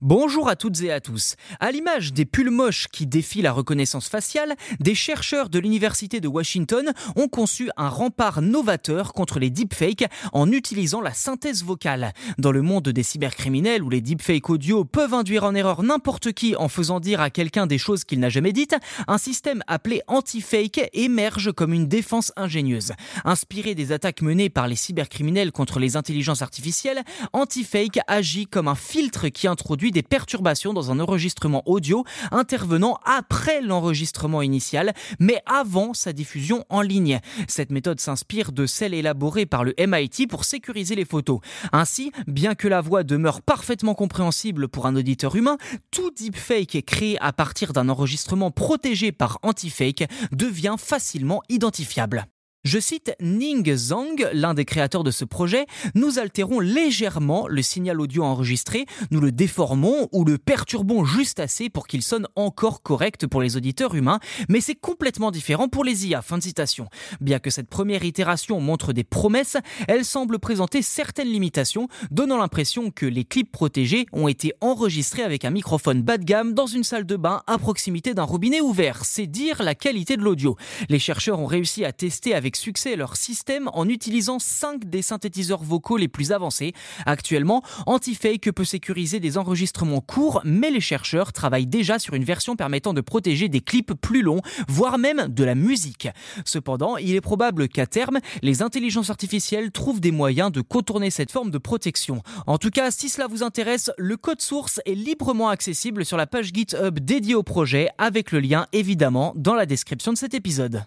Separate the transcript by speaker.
Speaker 1: Bonjour à toutes et à tous. À l'image des pulls moches qui défient la reconnaissance faciale, des chercheurs de l'Université de Washington ont conçu un rempart novateur contre les deepfakes en utilisant la synthèse vocale. Dans le monde des cybercriminels où les deepfakes audio peuvent induire en erreur n'importe qui en faisant dire à quelqu'un des choses qu'il n'a jamais dites, un système appelé anti-fake émerge comme une défense ingénieuse. Inspiré des attaques menées par les cybercriminels contre les intelligences artificielles, anti-fake agit comme un filtre qui introduit des perturbations dans un enregistrement audio intervenant après l'enregistrement initial, mais avant sa diffusion en ligne. Cette méthode s'inspire de celle élaborée par le MIT pour sécuriser les photos. Ainsi, bien que la voix demeure parfaitement compréhensible pour un auditeur humain, tout deepfake créé à partir d'un enregistrement protégé par anti-fake devient facilement identifiable. Je cite Ning Zhang, l'un des créateurs de ce projet, nous altérons légèrement le signal audio enregistré, nous le déformons ou le perturbons juste assez pour qu'il sonne encore correct pour les auditeurs humains, mais c'est complètement différent pour les IA. Fin de citation. Bien que cette première itération montre des promesses, elle semble présenter certaines limitations, donnant l'impression que les clips protégés ont été enregistrés avec un microphone bas de gamme dans une salle de bain à proximité d'un robinet ouvert. C'est dire la qualité de l'audio. Les chercheurs ont réussi à tester avec succès leur système en utilisant 5 des synthétiseurs vocaux les plus avancés. Actuellement, Antifake peut sécuriser des enregistrements courts, mais les chercheurs travaillent déjà sur une version permettant de protéger des clips plus longs, voire même de la musique. Cependant, il est probable qu'à terme, les intelligences artificielles trouvent des moyens de contourner cette forme de protection. En tout cas, si cela vous intéresse, le code source est librement accessible sur la page GitHub dédiée au projet, avec le lien évidemment dans la description de cet épisode.